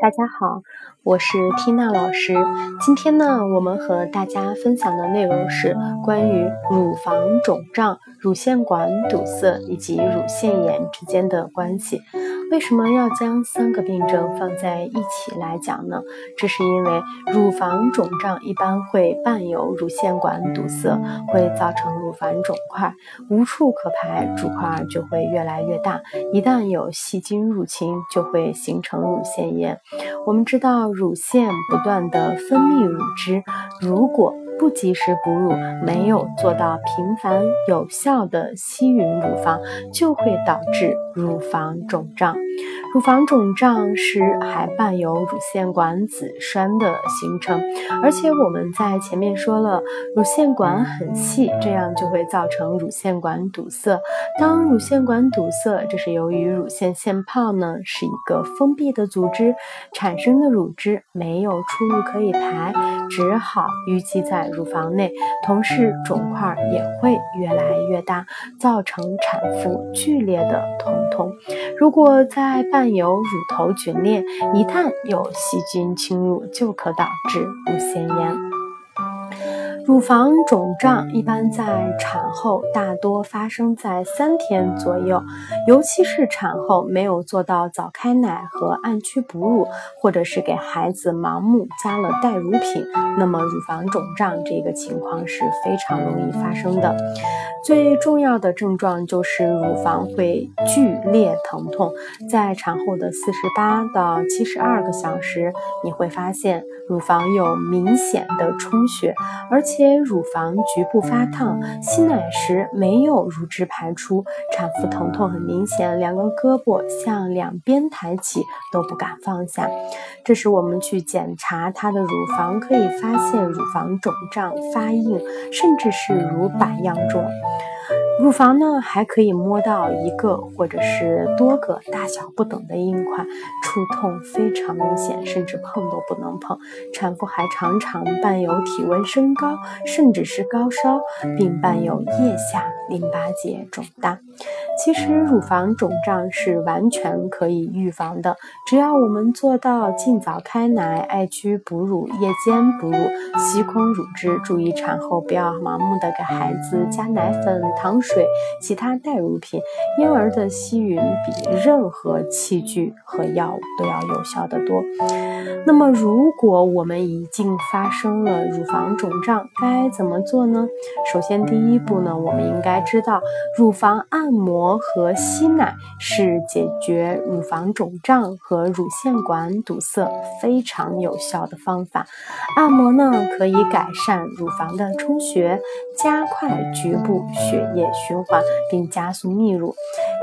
大家好，我是缇娜老师。今天呢，我们和大家分享的内容是关于乳房肿胀、乳腺管堵塞以及乳腺炎之间的关系。为什么要将三个病症放在一起来讲呢？这是因为乳房肿胀一般会伴有乳腺管堵塞，会造成乳房肿块无处可排，肿块就会越来越大。一旦有细菌入侵，就会形成乳腺炎。我们知道，乳腺不断的分泌乳汁，如果不及时哺乳，没有做到频繁有效的吸吮乳房，就会导致乳房肿胀。乳房肿胀时还伴有乳腺管子栓的形成，而且我们在前面说了，乳腺管很细，这样就会造成乳腺管堵塞。当乳腺管堵塞，这是由于乳腺腺泡呢是一个封闭的组织，产生的乳汁没有出路可以排，只好淤积在乳房内，同时肿块也会越来越大，造成产妇剧烈的疼痛。如果在伴有乳头皲裂，一旦有细菌侵入，就可导致乳腺炎。乳房肿胀一般在产后，大多发生在三天左右，尤其是产后没有做到早开奶和按区哺乳，或者是给孩子盲目加了代乳品，那么乳房肿胀这个情况是非常容易发生的。最重要的症状就是乳房会剧烈疼痛，在产后的四十八到七十二个小时，你会发现乳房有明显的充血，而且。乳房局部发烫，吸奶时没有乳汁排出，产妇疼痛很明明显，两个胳膊向两边抬起都不敢放下。这时我们去检查她的乳房，可以发现乳房肿胀发硬，甚至是如板样肿。乳房呢，还可以摸到一个或者是多个大小不等的硬块，触痛非常明显，甚至碰都不能碰。产妇还常常伴有体温升高，甚至是高烧，并伴有腋下淋巴结肿大。其实乳房肿胀是完全可以预防的，只要我们做到尽早开奶、爱区哺乳、夜间哺乳、吸空乳汁，注意产后不要盲目的给孩子加奶粉、糖水、其他代乳品，婴儿的吸吮比任何器具和药物都要有效的多。那么，如果我们已经发生了乳房肿胀，该怎么做呢？首先，第一步呢，我们应该知道乳房按摩。和吸奶是解决乳房肿胀和乳腺管堵塞非常有效的方法。按摩呢，可以改善乳房的充血，加快局部血液循环，并加速泌乳。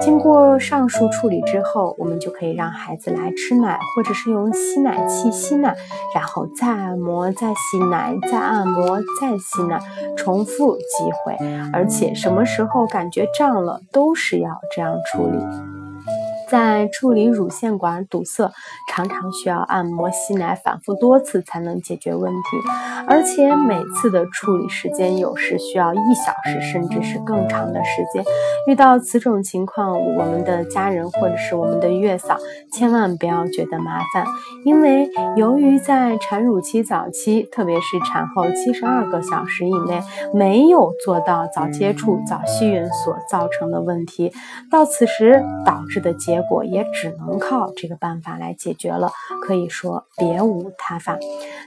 经过上述处理之后，我们就可以让孩子来吃奶，或者是用吸奶器吸奶，然后再按摩，再吸奶，再按摩，再吸奶，重复几回。而且什么时候感觉胀了，都是要这样处理。在处理乳腺管堵塞，常常需要按摩、吸奶，反复多次才能解决问题，而且每次的处理时间有时需要一小时，甚至是更长的时间。遇到此种情况，我们的家人或者是我们的月嫂，千万不要觉得麻烦，因为由于在产乳期早期，特别是产后七十二个小时以内，没有做到早接触、早吸吮所造成的问题，到此时导致的结。果也只能靠这个办法来解决了，可以说别无他法。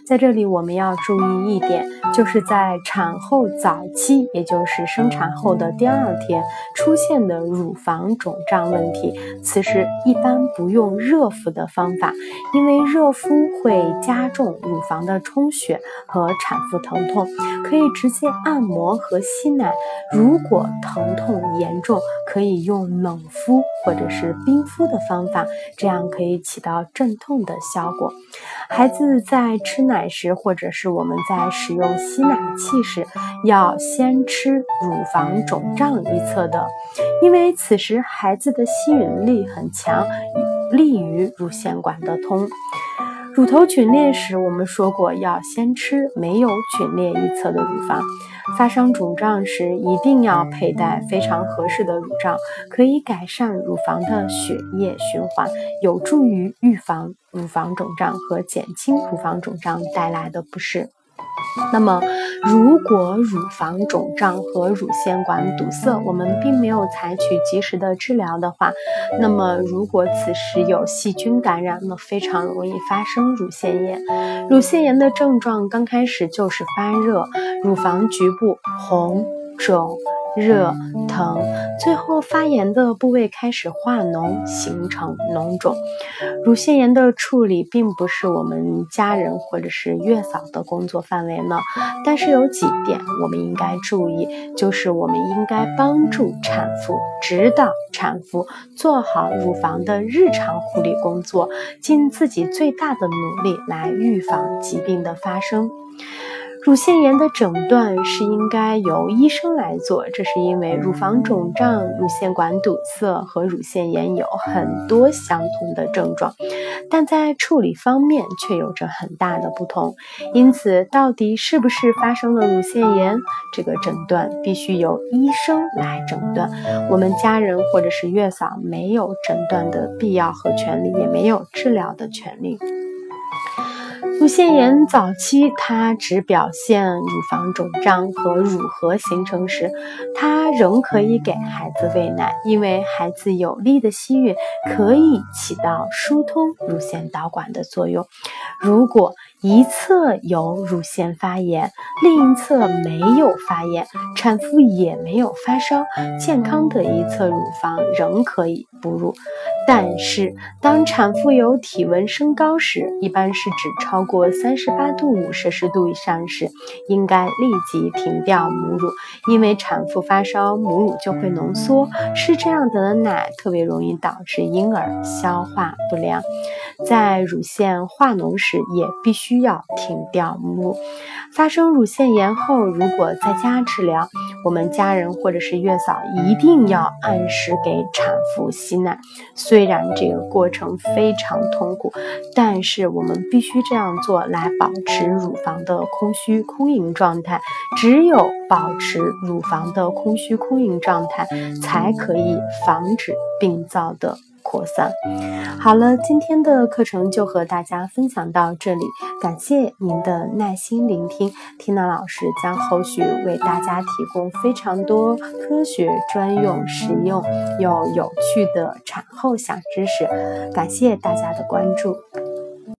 在这里我们要注意一点，就是在产后早期，也就是生产后的第二天出现的乳房肿胀问题，此时一般不用热敷的方法，因为热敷会加重乳房的充血和产妇疼痛，可以直接按摩和吸奶。如果疼痛严重，可以用冷敷或者是冰。敷的方法，这样可以起到镇痛的效果。孩子在吃奶时，或者是我们在使用吸奶器时，要先吃乳房肿胀一侧的，因为此时孩子的吸引力很强，利于乳腺管的通。乳头皲裂时，我们说过要先吃没有皲裂一侧的乳房。发生肿胀时，一定要佩戴非常合适的乳罩，可以改善乳房的血液循环，有助于预防乳房肿胀和减轻乳房肿胀带来的不适。那么，如果乳房肿胀和乳腺管堵塞，我们并没有采取及时的治疗的话，那么如果此时有细菌感染，那非常容易发生乳腺炎。乳腺炎的症状刚开始就是发热，乳房局部红肿。热疼，最后发炎的部位开始化脓，形成脓肿。乳腺炎的处理并不是我们家人或者是月嫂的工作范围呢，但是有几点我们应该注意，就是我们应该帮助产妇指导产妇做好乳房的日常护理工作，尽自己最大的努力来预防疾病的发生。乳腺炎的诊断是应该由医生来做，这是因为乳房肿胀、乳腺管堵塞和乳腺炎有很多相同的症状，但在处理方面却有着很大的不同。因此，到底是不是发生了乳腺炎，这个诊断必须由医生来诊断。我们家人或者是月嫂没有诊断的必要和权利，也没有治疗的权利。乳腺炎早期，它只表现乳房肿胀和乳核形成时，它仍可以给孩子喂奶，因为孩子有力的吸吮可以起到疏通乳腺导管的作用。如果一侧有乳腺发炎，另一侧没有发炎，产妇也没有发烧，健康的一侧乳房仍可以哺乳。但是，当产妇有体温升高时，一般是指超过三十八度五摄氏度以上时，应该立即停掉母乳，因为产妇发烧，母乳就会浓缩，吃这样的奶特别容易导致婴儿消化不良。在乳腺化脓时，也必须要停掉母乳。发生乳腺炎后，如果在家治疗，我们家人或者是月嫂一定要按时给产妇吸奶。虽然这个过程非常痛苦，但是我们必须这样做来保持乳房的空虚空盈状态。只有保持乳房的空虚空盈状态，才可以防止病灶的。扩散。好了，今天的课程就和大家分享到这里，感谢您的耐心聆听。缇娜老师将后续为大家提供非常多科学、专用、实用又有趣的产后小知识，感谢大家的关注。